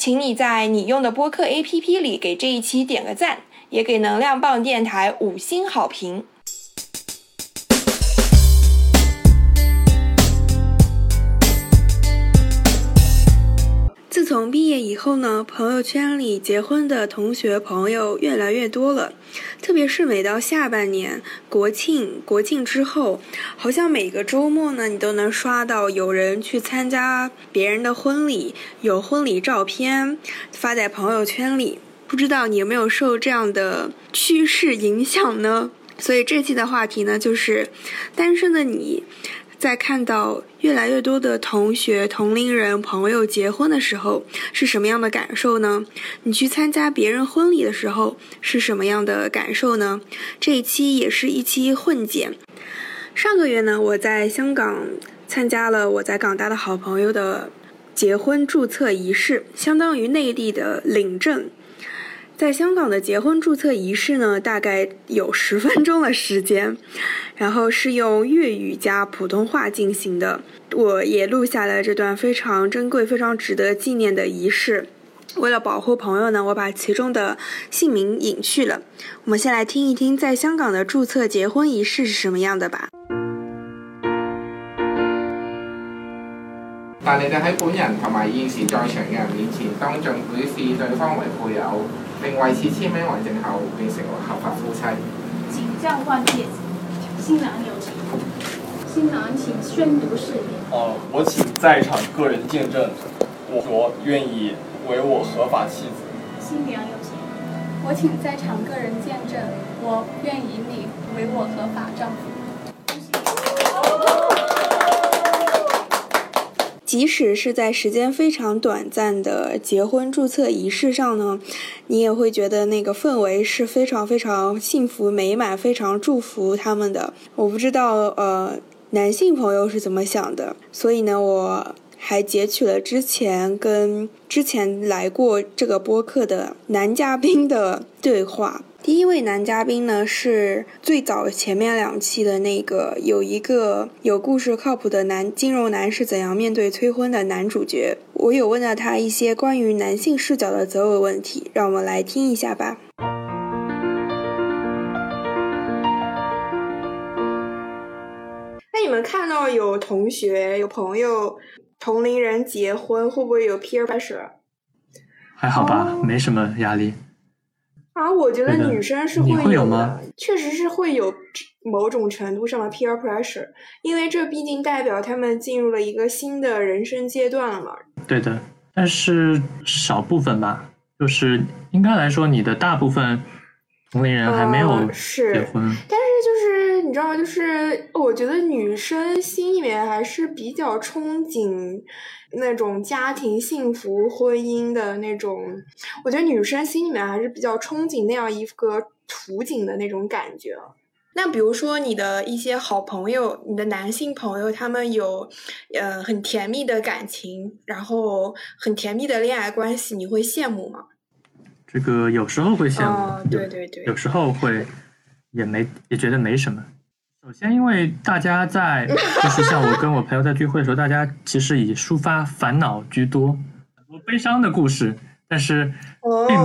请你在你用的播客 APP 里给这一期点个赞，也给能量棒电台五星好评。从毕业以后呢，朋友圈里结婚的同学朋友越来越多了，特别是每到下半年国庆，国庆之后，好像每个周末呢，你都能刷到有人去参加别人的婚礼，有婚礼照片发在朋友圈里。不知道你有没有受这样的趋势影响呢？所以这期的话题呢，就是单身的你。在看到越来越多的同学、同龄人、朋友结婚的时候，是什么样的感受呢？你去参加别人婚礼的时候是什么样的感受呢？这一期也是一期混剪。上个月呢，我在香港参加了我在港大的好朋友的结婚注册仪式，相当于内地的领证。在香港的结婚注册仪式呢，大概有十分钟的时间，然后是用粤语加普通话进行的。我也录下了这段非常珍贵、非常值得纪念的仪式。为了保护朋友呢，我把其中的姓名隐去了。我们先来听一听在香港的注册结婚仪式是什么样的吧。但你哋喺本人同埋现时在场嘅人面前，当众表示对方为配偶。并为此签名为证后，变成为合法夫妻。请教换戒指，新郎有请。新郎请宣读誓言。哦，我请在场个人见证，我说愿意为我合法妻子。新娘有请。我请在场个人见证，我愿以你为我合法丈夫。即使是在时间非常短暂的结婚注册仪式上呢，你也会觉得那个氛围是非常非常幸福美满，非常祝福他们的。我不知道呃男性朋友是怎么想的，所以呢，我还截取了之前跟之前来过这个播客的男嘉宾的对话。第一位男嘉宾呢，是最早前面两期的那个有一个有故事、靠谱的男金融男是怎样面对催婚的男主角。我有问到他一些关于男性视角的择偶问题，让我们来听一下吧。那你们看到有同学、有朋友、同龄人结婚，会不会有 peer pressure？还好吧，没什么压力。啊，我觉得女生是会有吗？确实是会有某种程度上的 peer pressure，因为这毕竟代表他们进入了一个新的人生阶段了嘛。对的，但是少部分吧，就是应该来说，你的大部分同龄人还没有结婚。但是就是你知道，就是我觉得女生心里面还是比较憧憬。那种家庭幸福、婚姻的那种，我觉得女生心里面还是比较憧憬那样一个图景的那种感觉。那比如说你的一些好朋友，你的男性朋友，他们有呃很甜蜜的感情，然后很甜蜜的恋爱关系，你会羡慕吗？这个有时候会羡慕，对对对，有时候会也没也觉得没什么。首先，因为大家在 就是像我跟我朋友在聚会的时候，大家其实以抒发烦恼居多，很多悲伤的故事，但是并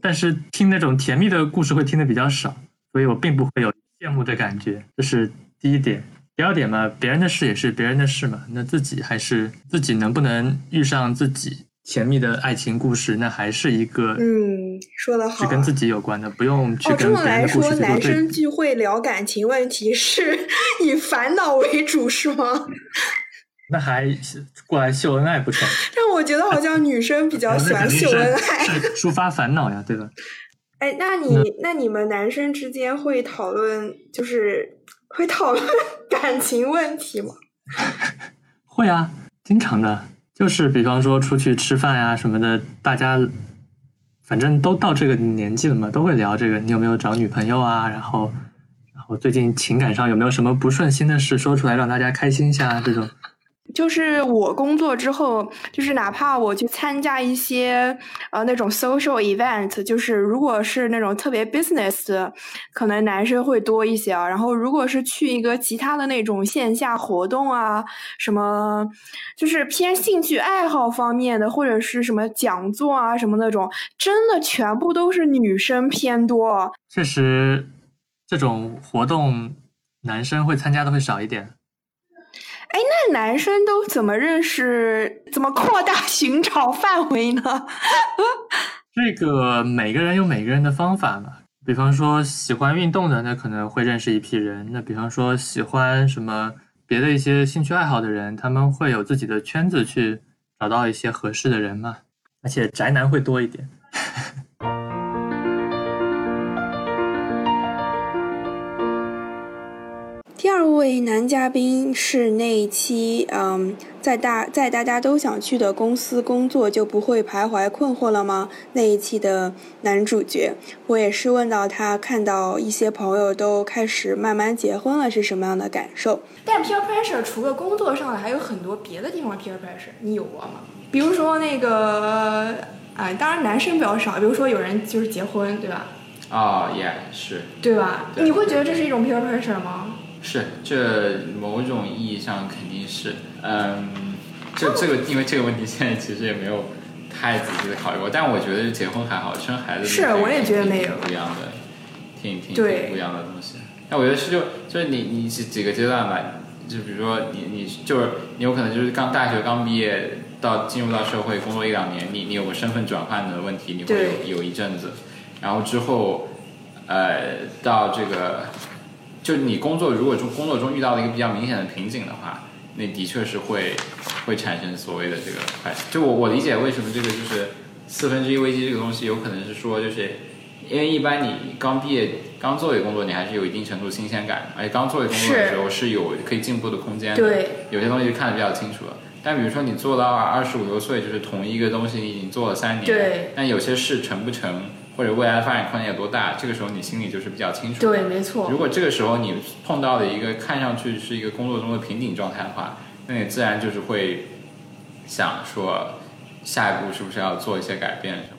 但是听那种甜蜜的故事会听的比较少，所以我并不会有羡慕的感觉。这是第一点。第二点嘛，别人的事也是别人的事嘛，那自己还是自己能不能遇上自己。甜蜜的爱情故事，那还是一个嗯，说的好，是跟自己有关的，不用去跟别人的故事哦，这么来说，男生聚会聊感情问题是以烦恼为主，是吗？那还过来秀恩爱不成？但我觉得好像女生比较 喜欢秀恩爱。抒发烦恼呀，对吧？哎，那你那你们男生之间会讨论，就是会讨论感情问题吗？会啊，经常的，就是比方说出去吃饭呀什么的，大家反正都到这个年纪了嘛，都会聊这个。你有没有找女朋友啊？然后，然后最近情感上有没有什么不顺心的事说出来，让大家开心一下这种。就是我工作之后，就是哪怕我去参加一些呃那种 social event，就是如果是那种特别 business，可能男生会多一些啊。然后如果是去一个其他的那种线下活动啊，什么就是偏兴趣爱好方面的，或者是什么讲座啊什么那种，真的全部都是女生偏多。确实，这种活动男生会参加的会少一点。哎，那男生都怎么认识？怎么扩大寻找范围呢？这个每个人有每个人的方法嘛。比方说喜欢运动的，那可能会认识一批人；那比方说喜欢什么别的一些兴趣爱好的人，他们会有自己的圈子去找到一些合适的人嘛。而且宅男会多一点。二位男嘉宾是那一期，嗯，在大在大家都想去的公司工作就不会徘徊困惑了吗？那一期的男主角，我也是问到他，看到一些朋友都开始慢慢结婚了，是什么样的感受？但 peer pressure 除了工作上的，还有很多别的地方 peer pressure，你有过吗？比如说那个，哎，当然男生比较少，比如说有人就是结婚，对吧？啊，也是。对吧？你会觉得这是一种 peer pressure 吗？是，这某种意义上肯定是，嗯，就这个，因为这个问题现在其实也没有太仔细的考虑过，但我觉得结婚还好，生孩子是，我也觉得没有不一样的，挺挺挺不一样的东西。那我觉得是就就是你你几几个阶段吧，就比如说你你就是你有可能就是刚大学刚毕业到进入到社会工作一两年，你你有个身份转换的问题，你会有有一阵子，然后之后，呃，到这个。就你工作，如果说工作中遇到了一个比较明显的瓶颈的话，那的确是会会产生所谓的这个快。就我我理解为什么这个就是四分之一危机这个东西，有可能是说，就是因为一般你刚毕业刚做一个工作，你还是有一定程度新鲜感，而且刚做一个工作的时候是有可以进步的空间的。对，有些东西看得比较清楚了。但比如说你做到二十五六岁，就是同一个东西你已经做了三年，对，但有些事成不成？或者未来的发展空间有多大？这个时候你心里就是比较清楚。对，没错。如果这个时候你碰到了一个看上去是一个工作中的瓶颈状态的话，那你自然就是会想说，下一步是不是要做一些改变什么？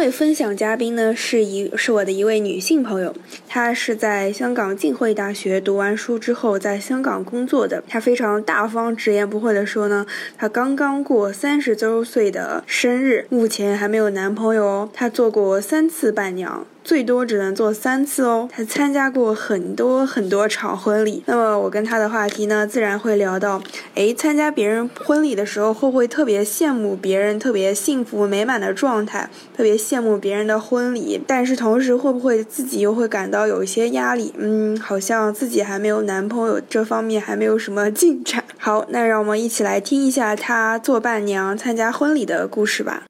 位分享嘉宾呢，是一是我的一位女性朋友，她是在香港浸会大学读完书之后，在香港工作的。她非常大方、直言不讳地说呢，她刚刚过三十周岁的生日，目前还没有男朋友哦。她做过三次伴娘。最多只能做三次哦。他参加过很多很多场婚礼，那么我跟他的话题呢，自然会聊到，哎，参加别人婚礼的时候，会不会特别羡慕别人特别幸福美满的状态，特别羡慕别人的婚礼？但是同时会不会自己又会感到有一些压力？嗯，好像自己还没有男朋友，这方面还没有什么进展。好，那让我们一起来听一下他做伴娘参加婚礼的故事吧。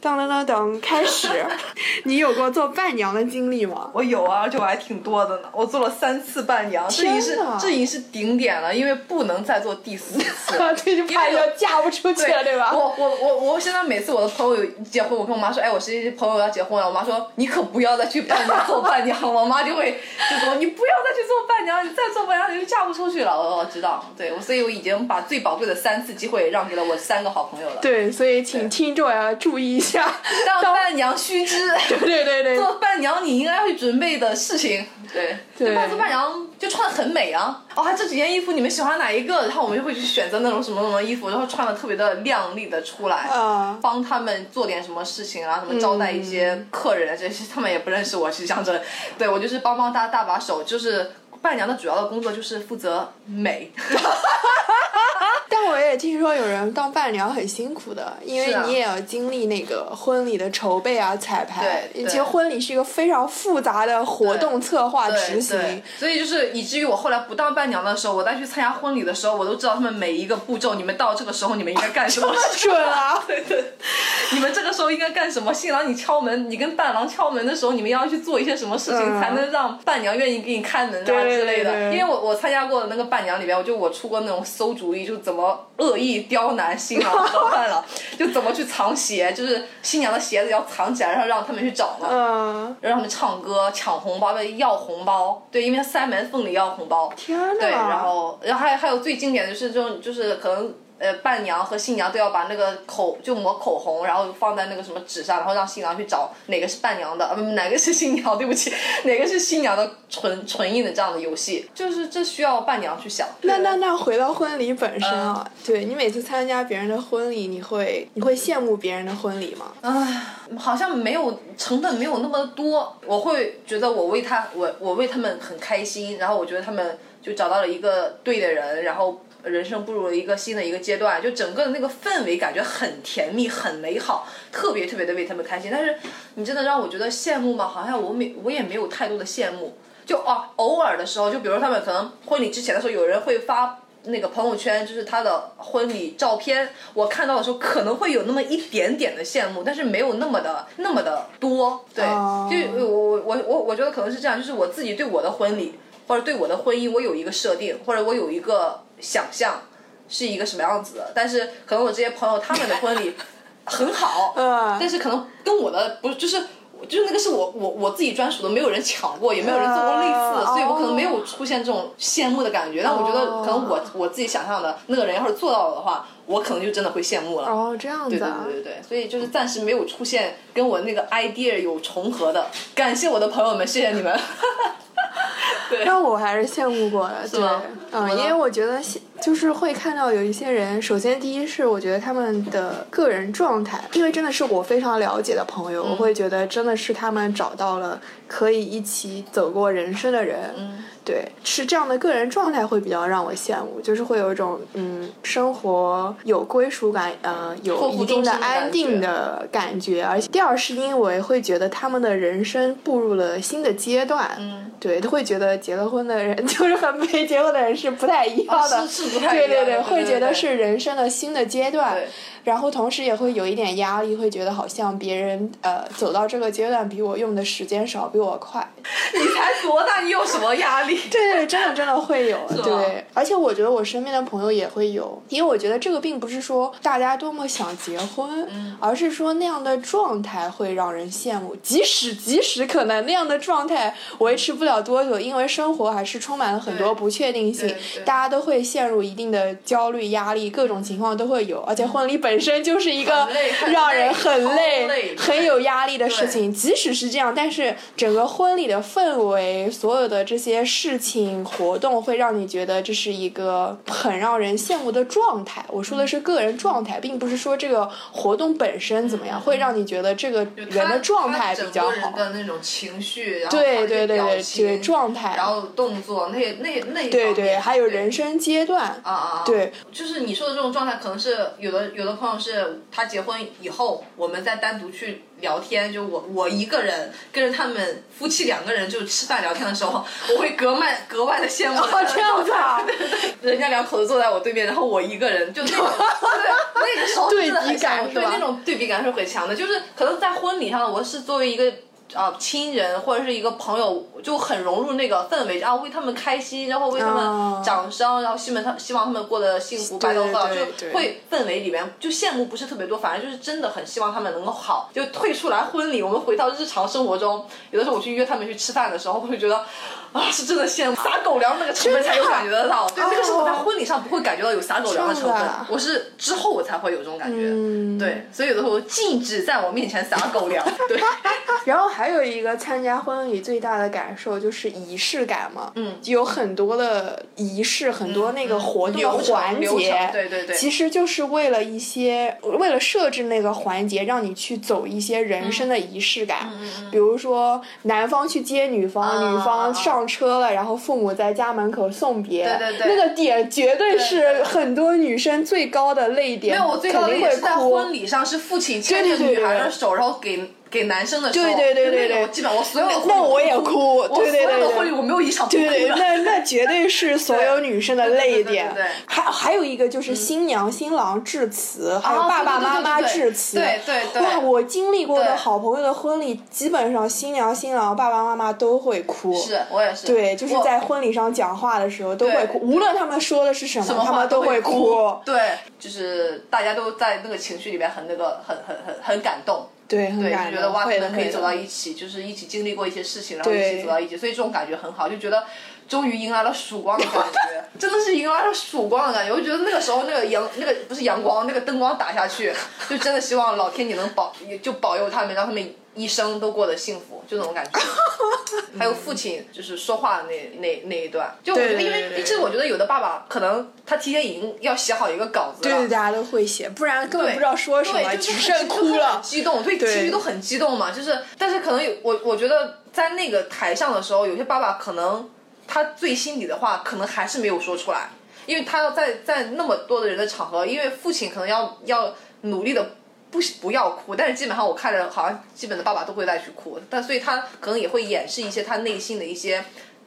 当当当当，开始！你有过做伴娘的经历吗？我有啊，而且我还挺多的呢。我做了三次伴娘，这已经是这已经是顶点了，因为不能再做第四次，这就怕要嫁不出去了，对吧？我我我我现在每次我的朋友结婚，我跟我妈说，哎，我谁谁朋友要结婚了，我妈说你可不要再去伴娘做伴娘，我妈就会就说你不要再去做伴娘，你再做伴娘你就嫁不出去了。我我知道，对，所以我已经把最宝贵的三次机会让给了我三个好朋友了。对，所以请听众要注意一下。当伴娘须知，对对对，做伴娘你应该会准备的事情，对，对，做伴娘就穿的很美啊。哦，这几件衣服你们喜欢哪一个？然后我们就会去选择那种什么什么衣服，然后穿的特别的靓丽的出来，帮他们做点什么事情啊，什么招待一些客人这些，他们也不认识我，其实讲真，对我就是帮帮大大把手，就是伴娘的主要的工作就是负责美。但我也听说有人当伴娘很辛苦的，因为你也要经历那个婚礼的筹备啊、彩排。对，其实婚礼是一个非常复杂的活动策划执行。所以就是以至于我后来不当伴娘的时候，我再去参加婚礼的时候，我都知道他们每一个步骤。你们到这个时候，你们应该干什么？准啊！对对，你们这个时候应该干什么？新郎你敲门，你跟伴郎敲门的时候，你们要去做一些什么事情，才能让伴娘愿意给你开门啊之类的？因为我我参加过的那个伴娘里边，我就我出过那种馊主意，就怎么恶意刁难新郎和伴郎，就怎么去藏鞋，就是新娘的鞋子要藏起来，然后让他们去找嘛，嗯，让他们唱歌、抢红包、要红包，对，因为他塞门缝里要红包，天对，然后然后还有还有最经典的就是这种，就是可能。呃，伴娘和新娘都要把那个口就抹口红，然后放在那个什么纸上，然后让新郎去找哪个是伴娘的，呃，哪个是新娘，对不起，哪个是新娘的唇唇印的这样的游戏，就是这需要伴娘去想。那那那回到婚礼本身啊，对你每次参加别人的婚礼，你会你会羡慕别人的婚礼吗？唉，好像没有成本没有那么多，我会觉得我为他我我为他们很开心，然后我觉得他们就找到了一个对的人，然后。人生步入了一个新的一个阶段，就整个的那个氛围感觉很甜蜜、很美好，特别特别的为他们开心。但是你真的让我觉得羡慕吗？好像我没我也没有太多的羡慕。就啊，偶尔的时候，就比如他们可能婚礼之前的时候，有人会发那个朋友圈，就是他的婚礼照片，我看到的时候可能会有那么一点点的羡慕，但是没有那么的那么的多。对，就我我我我我觉得可能是这样，就是我自己对我的婚礼或者对我的婚姻，我有一个设定，或者我有一个。想象是一个什么样子的，但是可能我这些朋友他们的婚礼 很好，但是可能跟我的不是，就是就是那个是我我我自己专属的，没有人抢过，也没有人做过类似，所以我可能没有出现这种羡慕的感觉。但我觉得可能我我自己想象的那个人要是做到了的话，我可能就真的会羡慕了。哦，这样子。对对对对对，所以就是暂时没有出现跟我那个 idea 有重合的。感谢我的朋友们，谢谢你们。那我还是羡慕过的，对，嗯，因为我觉得就是会看到有一些人，首先第一是我觉得他们的个人状态，因为真的是我非常了解的朋友，我会觉得真的是他们找到了可以一起走过人生的人。对，是这样的个人状态会比较让我羡慕，就是会有一种嗯，生活有归属感，呃，有一定的安定的感觉。而且第二是因为会觉得他们的人生步入了新的阶段，嗯，对，都会觉得结了婚的人 就是和没结婚的人是不太一样的，是不太一样。对对对，会觉得是人生的新的阶段。然后同时也会有一点压力，会觉得好像别人呃走到这个阶段比我用的时间少，比我快。你才多大，你有什么压力？对对，真的真的会有。对，而且我觉得我身边的朋友也会有，因为我觉得这个并不是说大家多么想结婚，而是说那样的状态会让人羡慕。即使即使可能那样的状态维持不了多久，因为生活还是充满了很多不确定性，大家都会陷入一定的焦虑、压力，各种情况都会有。而且婚礼本本身就是一个让人很累、很有压力的事情。即使是这样，但是整个婚礼的氛围、所有的这些事情、活动，会让你觉得这是一个很让人羡慕的状态。我说的是个人状态，并不是说这个活动本身怎么样，会让你觉得这个人的状态比较好。的那种情绪，然后对对对对对状态，然后动作那那那对对，还有人生阶段啊啊，对，就是你说的这种状态，可能是有的有的朋。是他结婚以后，我们再单独去聊天。就我我一个人跟着他们夫妻两个人就吃饭聊天的时候，我会格外格外的羡慕。这样子啊！人家两口子坐在我对面，然后我一个人，就那种对那个时候对比感对那种对比感是很强的。就是可能在婚礼上，我是作为一个。啊，亲人或者是一个朋友，就很融入那个氛围，然后为他们开心，然后为他们掌声，然后希望他希望他们过得幸福白头发，就会氛围里面就羡慕不是特别多，反正就是真的很希望他们能够好。就退出来婚礼，我们回到日常生活中，有的时候我去约他们去吃饭的时候，我会觉得啊，是真的羡慕，撒狗粮那个成分才有感觉得到。对，那个时候我在婚礼上不会感觉到有撒狗粮的成分，我是之后我才会有这种感觉。对，所以有的时候禁止在我面前撒狗粮。对，然后。还有一个参加婚礼最大的感受就是仪式感嘛，嗯，有很多的仪式，很多那个活动的环节，对对对。其实就是为了一些，为了设置那个环节，让你去走一些人生的仪式感，比如说男方去接女方，啊女方上车了，然后父母在家门口送别，对对对。那个点绝对对是很多女生最高的泪点，没有，我最高的肯定会也是在哭。婚礼上，是父亲牵着女孩的对。手，然后给给男生的手。对对对对对基本上我所有的那我也哭对对对对婚礼我没有一场对对，那那绝对是所有女生的泪点。对还还有一个就是新娘新郎致辞，还有啊爸爸妈妈致辞。对对对哇，我经历过的好朋友的婚礼，基本上新娘新郎爸爸妈妈都会哭。是我也是。对，就是在婚礼上讲话的时候都会哭，无论他们说的是什么，他们都会哭。对，就是大家都在那个情绪里面很那个很很很很感动。对，就觉得哇，会的可以走到一起，就是一起经历过一些事情，然后一起走到一起，所以这种感觉很好，就觉得终于迎来了曙光的感觉，真的是迎来了曙光的感觉。我觉得那个时候那个阳那个不是阳光，那个灯光打下去，就真的希望老天你能保就保佑他们，让他们一生都过得幸福，就那种感觉。还有父亲就是说话的那那那一段，就我觉得，因为其实我觉得有的爸爸可能他提前已经要写好一个稿子了，对对，大家都会写，不然根本不知道说什么，只剩哭了。激动，对，对情绪都很激动嘛。就是，但是可能有我，我觉得在那个台上的时候，有些爸爸可能他最心底的话，可能还是没有说出来，因为他要在在那么多的人的场合，因为父亲可能要要努力的。不不要哭，但是基本上我看着好像基本的爸爸都会再去哭，但所以他可能也会掩饰一些他内心的一些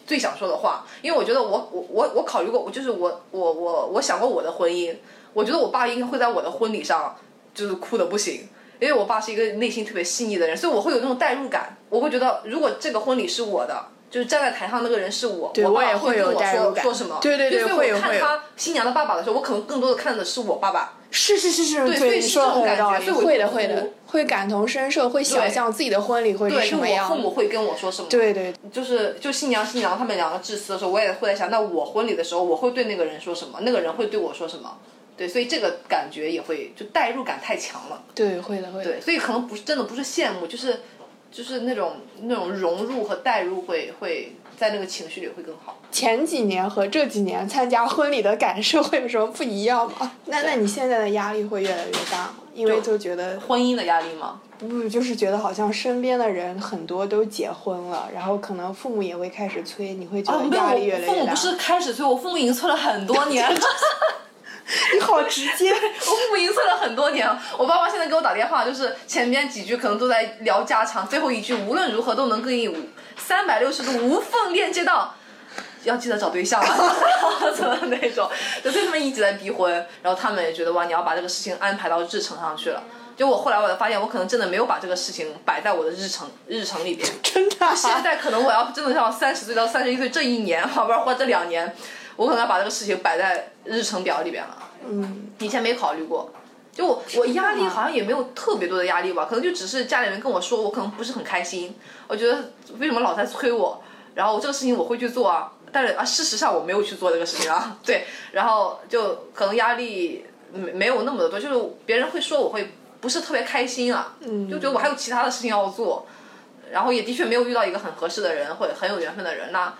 最想说的话，因为我觉得我我我我考虑过，我就是我我我我想过我的婚姻，我觉得我爸应该会在我的婚礼上就是哭的不行，因为我爸是一个内心特别细腻的人，所以我会有那种代入感，我会觉得如果这个婚礼是我的。就是站在台上那个人是我，对我爸我也会跟我代入感说说什么，对对对所以我看他新娘的爸爸的时候，我可能更多的看的是我爸爸，是是是是，对所以是这种感觉所以会的会的，会感同身受，会想象自己的婚礼会是对，什么样的。父母会跟我说什么，对对。就是就新娘新娘他们两个致辞的时候，我也会在想，那我婚礼的时候我会对那个人说什么，那个人会对我说什么，对，所以这个感觉也会就代入感太强了，对，会的会的。对，所以可能不是真的不是羡慕，就是就是那种那种融入和代入会会在那个情绪里会更好。前几年和这几年参加婚礼的感受会有什么不一样吗？那那你现在的压力会越来越大吗？因为就觉得婚姻的压力吗？不就是觉得好像身边的人很多都结婚了，然后可能父母也会开始催，你会觉哦，得，压力越来越大。我父母不是开始催我，父母已经催了很多年。你好直接，我父母已经催了很多年了。我爸妈现在给我打电话，就是前面几句可能都在聊家常，最后一句无论如何都能跟你三百六十度无缝链接到。要记得找对象啊，怎么那种？就所以他们一直在逼婚，然后他们也觉得哇，你要把这个事情安排到日程上去了。就我后来我才发现，我可能真的没有把这个事情摆在我的日程日程里边。真的啊、现在可能我要真的要三十岁到三十一岁这一年，好不好？或者这两年，我可能要把这个事情摆在日程表里边了。嗯，以前没考虑过。就我我压力好像也没有特别多的压力吧，可能就只是家里人跟我说，我可能不是很开心。我觉得为什么老在催我，然后这个事情我会去做啊，但是啊，事实上我没有去做这个事情啊，对，然后就可能压力没没有那么的多，就是别人会说我会不是特别开心啊，嗯就觉得我还有其他的事情要做，然后也的确没有遇到一个很合适的人或者很有缘分的人，那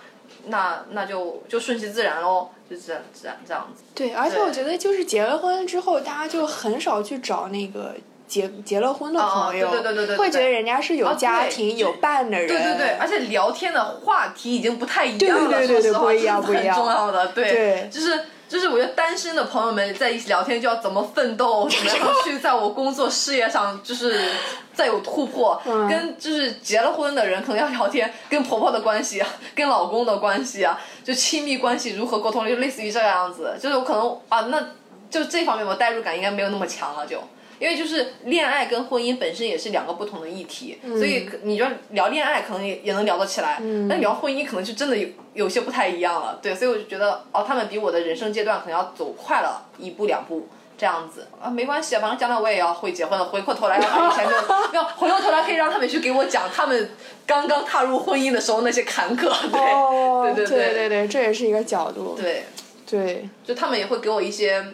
那那就就顺其自然喽，就这样这样这样子。对，而且我觉得就是结了婚之后，大家就很少去找那个结结了婚的朋友，哦对对对对对会觉得人家是有哦家对庭、有伴的人，对对对，而且聊天的话题已经不太一样了，对对对不一样 不一样很重要的，对，对就是就是我觉得单身的朋友们在一起聊天就要怎么奋斗，怎么样去在我工作事业上就是 再有突破，嗯跟就是结了婚的人可能要聊天，跟婆婆的关系啊，跟老公的关系啊，就亲密关系如何沟通，就类似于这个样子，就是我可能啊，那就这方面我代入感应该没有那么强了就。因为就是恋爱跟婚姻本身也是两个不同的议题，所以可你就聊恋爱可能也也能聊得起来，但聊婚姻可能就真的有有些不太一样了。对，所以我就觉得哦，他们比我的人生阶段可能要走快了一步两步这样子啊，没关系啊，反正将来我也要会结婚了，回过头来以前的没有回过头来可以让他们去给我讲他们刚刚踏入婚姻的时候那些坎坷，对、哦，对对对对这也是一个角度，对，对就他们也会给我一些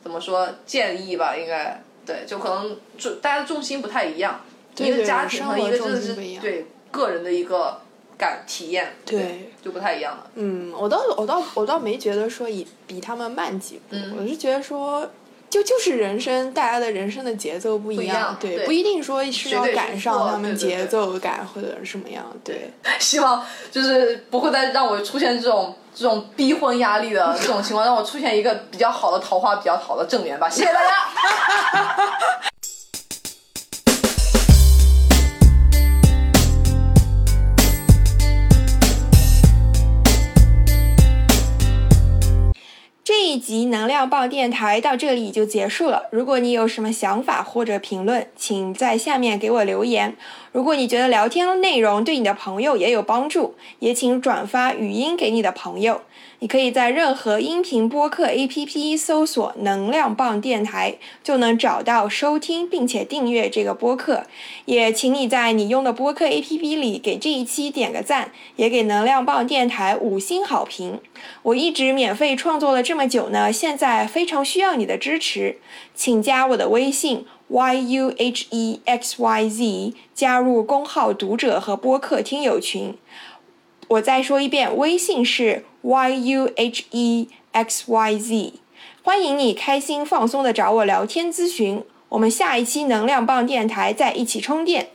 怎么说建议吧，应该对，就可能重大家的重心不太一样，对一个家庭和一个真的是对个人的一个感体验，对，就不太一样了。嗯，我倒我倒我倒没觉得说以比他们慢几步，嗯我是觉得说。就就是人生，大家的人生的节奏不一样对，对不一定说是要赶上他们节奏感或者什么样，对。希望就是不会再让我出现这种这种逼婚压力的这种情况，让我出现一个比较好的桃花，比较好的正缘吧。谢谢大家。及能量报电台到这里就结束了。如果你有什么想法或者评论，请在下面给我留言。如果你觉得聊天内容对你的朋友也有帮助，也请转发语音给你的朋友。你可以在任何音频播客 APP 搜索“能量棒电台”，就能找到收听并且订阅这个播客。也请你在你用的播客 APP 里给这一期点个赞，也给能量棒电台五星好评。我一直免费创作了这么久呢，现在非常需要你的支持，请加我的微信 y u h e x y z，加入公号读者和播客听友群。我再说一遍，微信是 y u h e x y z，欢迎你开心放松的找我聊天咨询。我们下一期能量棒电台再一起充电。